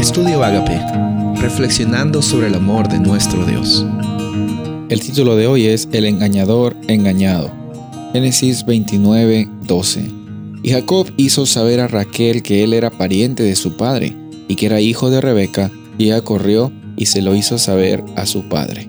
Estudio Agape, reflexionando sobre el amor de nuestro Dios. El título de hoy es El engañador engañado. Génesis 29, 12. Y Jacob hizo saber a Raquel que él era pariente de su padre y que era hijo de Rebeca, y ella corrió y se lo hizo saber a su padre.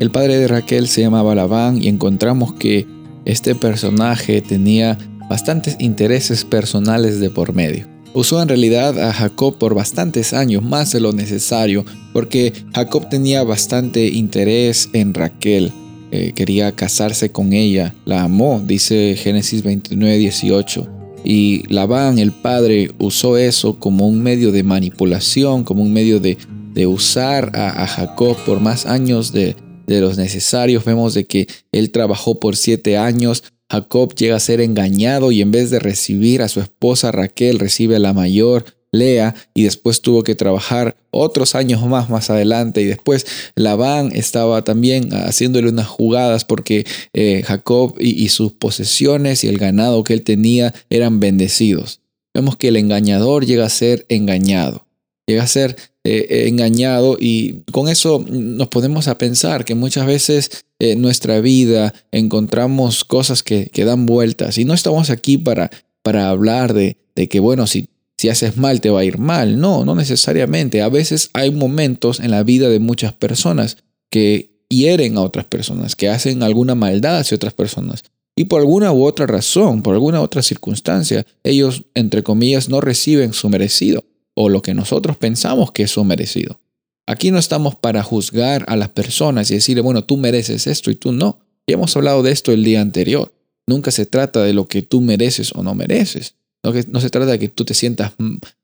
El padre de Raquel se llamaba Labán y encontramos que este personaje tenía bastantes intereses personales de por medio. Usó en realidad a Jacob por bastantes años, más de lo necesario, porque Jacob tenía bastante interés en Raquel. Eh, quería casarse con ella, la amó, dice Génesis 29, 18. Y Labán, el padre, usó eso como un medio de manipulación, como un medio de, usar a, Jacob por más años de, de los necesarios. Vemos de que él trabajó por siete años Jacob llega a ser engañado y en vez de recibir a su esposa Raquel, recibe a la mayor, Lea, y después tuvo que trabajar otros años más más adelante. Y después Labán estaba también haciéndole unas jugadas porque eh, Jacob y, y sus posesiones y el ganado que él tenía eran bendecidos. Vemos que el engañador llega a ser engañado, llega a ser eh, eh, engañado y con eso nos podemos a pensar que muchas veces en nuestra vida encontramos cosas que, que, dan vueltas y no estamos aquí para, para hablar de, de que, bueno, si, si haces mal te va a ir mal. No, no necesariamente. A veces hay momentos en la vida de muchas personas que hieren a otras personas, que hacen alguna maldad hacia otras personas. Y por alguna u otra razón, por alguna otra circunstancia, ellos, entre comillas, no reciben su merecido o lo que nosotros pensamos que es su merecido. Aquí no estamos para juzgar a las personas y decirle, bueno, tú mereces esto y tú no. Ya hemos hablado de esto el día anterior. Nunca se trata de lo que tú mereces o no mereces. No, no se trata de que tú te sientas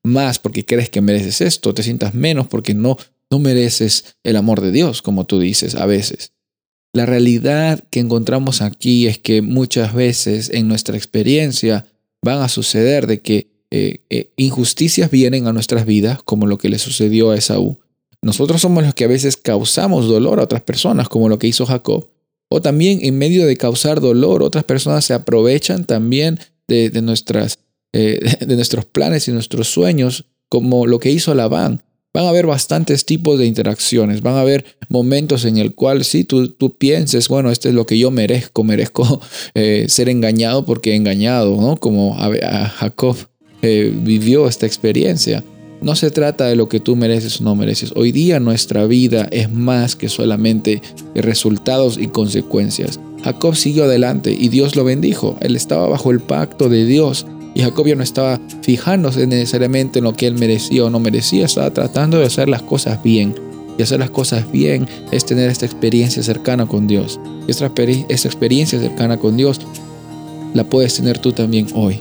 más porque crees que mereces esto, te sientas menos porque no, no mereces el amor de Dios, como tú dices a veces. La realidad que encontramos aquí es que muchas veces en nuestra experiencia van a suceder de que eh, eh, injusticias vienen a nuestras vidas, como lo que le sucedió a Esaú. Nosotros somos los que a veces causamos dolor a otras personas, como lo que hizo Jacob. O también en medio de causar dolor, otras personas se aprovechan también de, nuestras, eh, de nuestros planes y nuestros sueños, como lo que hizo Labán. Van a haber bastantes tipos de interacciones, van a haber momentos en el cual sí, tú, tú pienses, bueno, este es lo que yo merezco, merezco ser engañado porque he engañado, ¿no? Como a Jacob vivió esta experiencia. No se trata de lo que tú mereces o no mereces. Hoy día nuestra vida es más que solamente resultados y consecuencias. Jacob siguió adelante y Dios lo bendijo. Él estaba bajo el pacto de Dios y Jacob ya no estaba fijándose necesariamente en lo que él merecía o no merecía. Estaba tratando de hacer las cosas bien. Y hacer las cosas bien es tener esta experiencia cercana con Dios. Esta, esta experiencia cercana con Dios la puedes tener tú también hoy.